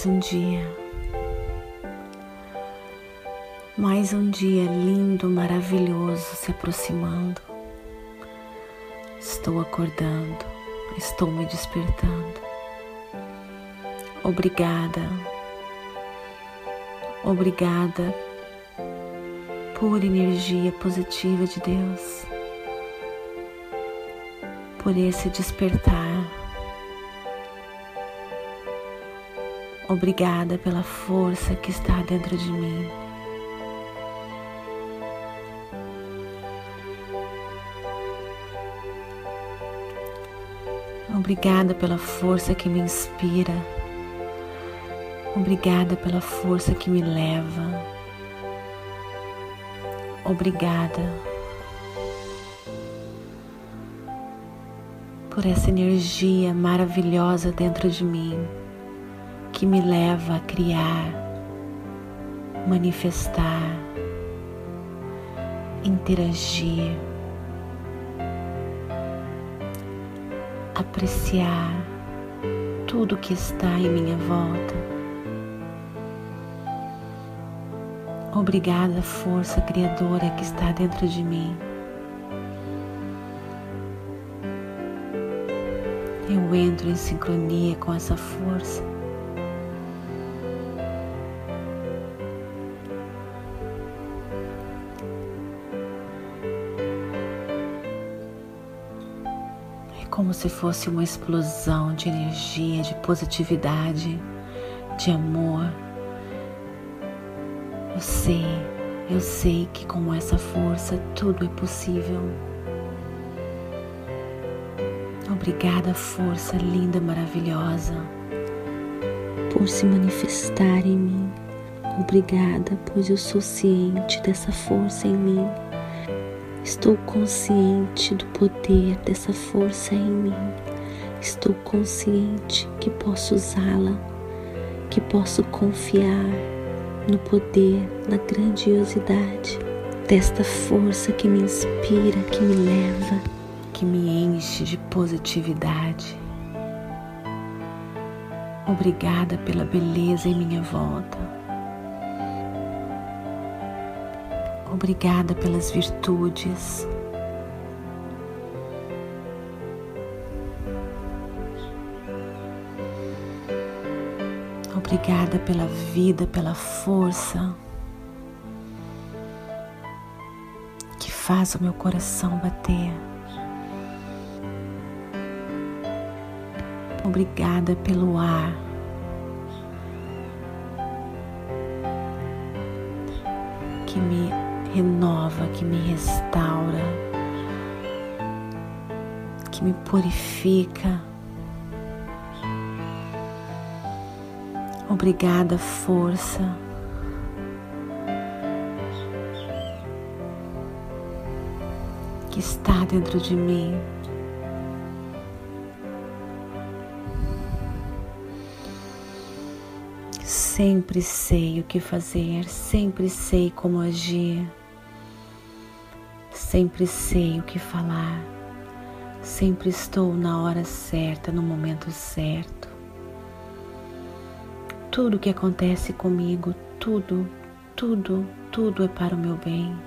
Mais um dia, mais um dia lindo, maravilhoso se aproximando. Estou acordando, estou me despertando. Obrigada, obrigada por energia positiva de Deus, por esse despertar Obrigada pela força que está dentro de mim. Obrigada pela força que me inspira. Obrigada pela força que me leva. Obrigada por essa energia maravilhosa dentro de mim que me leva a criar, manifestar, interagir, apreciar tudo que está em minha volta. Obrigada, força criadora que está dentro de mim. Eu entro em sincronia com essa força. Como se fosse uma explosão de energia, de positividade, de amor. Eu sei, eu sei que com essa força tudo é possível. Obrigada, força linda, maravilhosa, por se manifestar em mim. Obrigada, pois eu sou ciente dessa força em mim. Estou consciente do poder dessa força em mim. Estou consciente que posso usá-la, que posso confiar no poder, na grandiosidade desta força que me inspira, que me leva, que me enche de positividade. Obrigada pela beleza em minha volta. Obrigada pelas virtudes. Obrigada pela vida, pela força que faz o meu coração bater. Obrigada pelo ar. Que me renova, que me restaura, que me purifica. Obrigada, força. Que está dentro de mim. Sempre sei o que fazer, sempre sei como agir Sempre sei o que falar, sempre estou na hora certa, no momento certo. Tudo que acontece comigo, tudo, tudo, tudo é para o meu bem.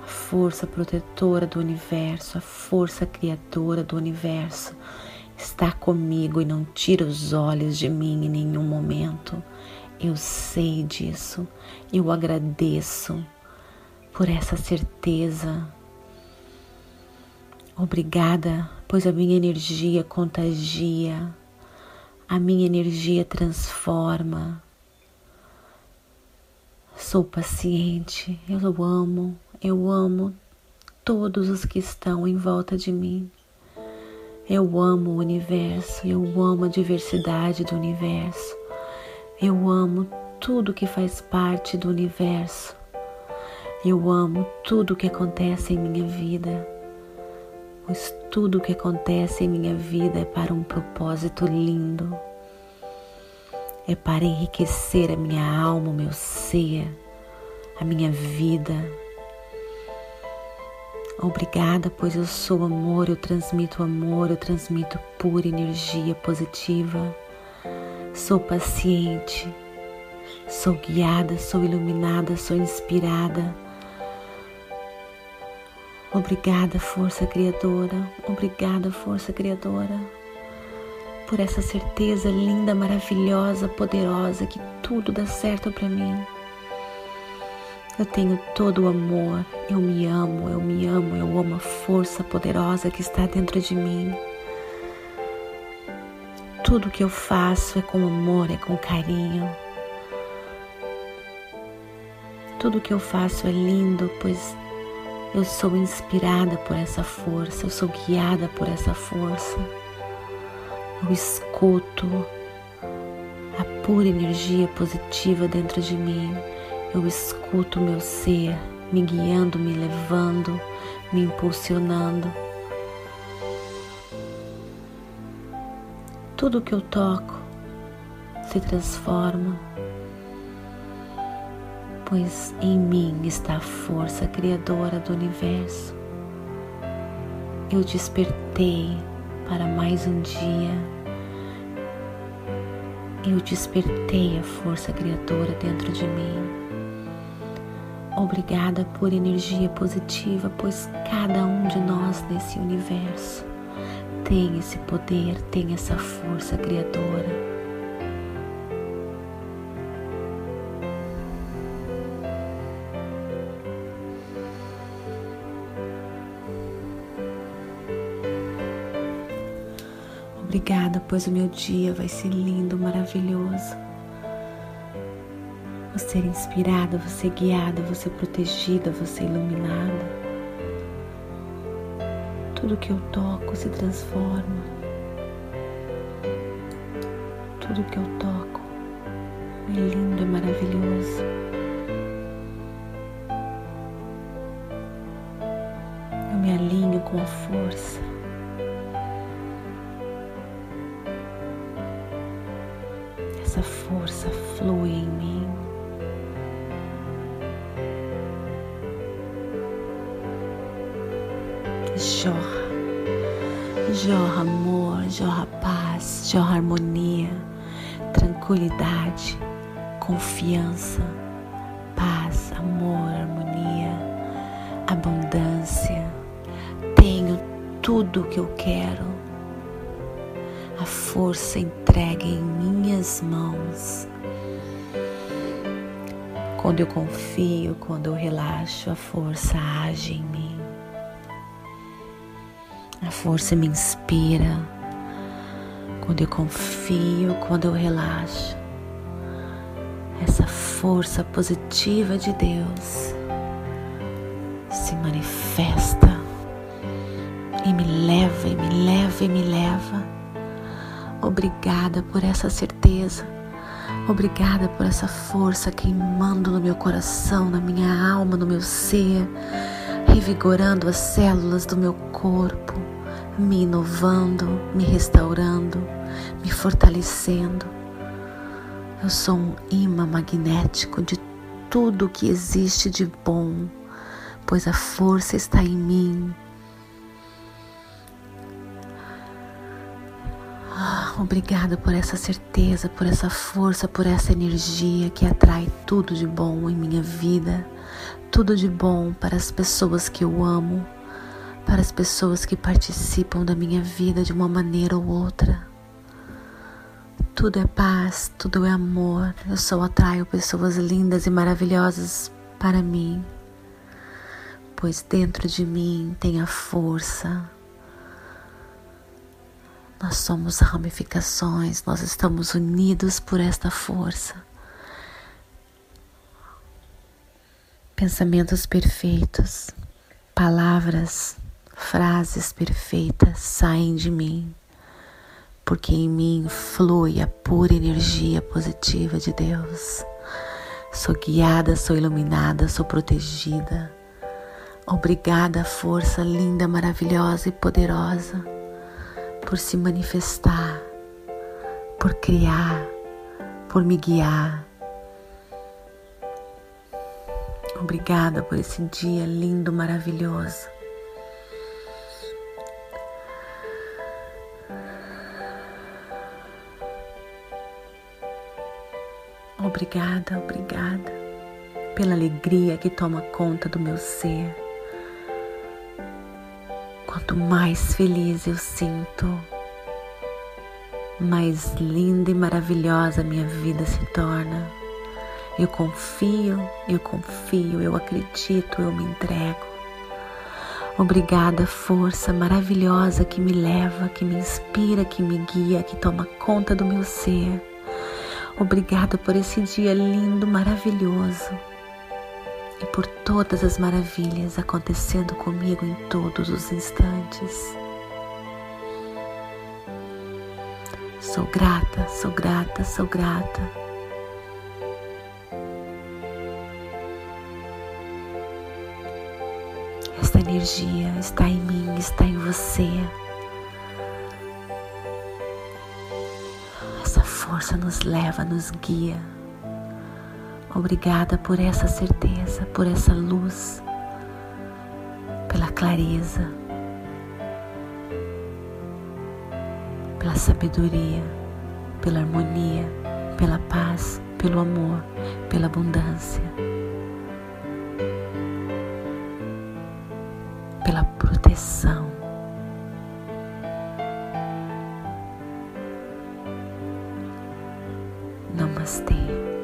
A força protetora do universo, a força criadora do universo está comigo e não tira os olhos de mim em nenhum momento. Eu sei disso, eu agradeço por essa certeza. Obrigada, pois a minha energia contagia, a minha energia transforma. Sou paciente, eu amo, eu amo todos os que estão em volta de mim. Eu amo o universo, eu amo a diversidade do universo. Eu amo tudo que faz parte do universo. Eu amo tudo o que acontece em minha vida, pois tudo o que acontece em minha vida é para um propósito lindo. É para enriquecer a minha alma, o meu ser, a minha vida. Obrigada, pois eu sou amor, eu transmito amor, eu transmito pura energia positiva. Sou paciente, sou guiada, sou iluminada, sou inspirada Obrigada, força criadora. Obrigada, força criadora, por essa certeza linda, maravilhosa, poderosa que tudo dá certo para mim. Eu tenho todo o amor, eu me amo, eu me amo, eu amo a força poderosa que está dentro de mim. Tudo que eu faço é com amor, é com carinho. Tudo que eu faço é lindo, pois eu sou inspirada por essa força, eu sou guiada por essa força. Eu escuto a pura energia positiva dentro de mim. Eu escuto o meu ser me guiando, me levando, me impulsionando. Tudo que eu toco se transforma pois em mim está a força criadora do universo. Eu despertei para mais um dia. Eu despertei a força criadora dentro de mim. Obrigada por energia positiva, pois cada um de nós nesse universo tem esse poder, tem essa força criadora. Obrigada, pois o meu dia vai ser lindo, maravilhoso. Vou ser inspirada, vou ser guiada, vou ser protegida, vou ser iluminada. Tudo que eu toco se transforma. Tudo que eu toco é lindo, é maravilhoso. Eu me alinho com a força essa força flui em mim. Jorra, jorra amor, jorra paz, jorra harmonia, tranquilidade, confiança, paz, amor, harmonia, abundância. Tenho tudo o que eu quero a força entregue em minhas mãos. Quando eu confio, quando eu relaxo, a força age em mim. A força me inspira. Quando eu confio, quando eu relaxo, essa força positiva de Deus se manifesta e me leva, e me leva, e me leva Obrigada por essa certeza. Obrigada por essa força queimando no meu coração, na minha alma, no meu ser, revigorando as células do meu corpo, me inovando, me restaurando, me fortalecendo. Eu sou um imã magnético de tudo que existe de bom, pois a força está em mim. Obrigada por essa certeza, por essa força, por essa energia que atrai tudo de bom em minha vida, tudo de bom para as pessoas que eu amo, para as pessoas que participam da minha vida de uma maneira ou outra. Tudo é paz, tudo é amor. Eu só atraio pessoas lindas e maravilhosas para mim, pois dentro de mim tem a força. Nós somos ramificações, nós estamos unidos por esta força. Pensamentos perfeitos, palavras, frases perfeitas saem de mim porque em mim flui a pura energia positiva de Deus. Sou guiada, sou iluminada, sou protegida. Obrigada, força linda, maravilhosa e poderosa, por se manifestar, por criar, por me guiar. Obrigada por esse dia lindo, maravilhoso. Obrigada, obrigada pela alegria que toma conta do meu ser. Quanto mais feliz eu sinto, mais linda e maravilhosa minha vida se torna. Eu confio, eu confio, eu acredito, eu me entrego. Obrigada, força maravilhosa que me leva, que me inspira, que me guia, que toma conta do meu ser. Obrigada por esse dia lindo, maravilhoso e por todas as maravilhas acontecendo comigo em todos os instantes. Sou grata, sou grata, sou grata. Esta energia está em mim, está em você. força nos leva, nos guia. Obrigada por essa certeza, por essa luz, pela clareza, pela sabedoria, pela harmonia, pela paz, pelo amor, pela abundância, pela proteção. Namastê.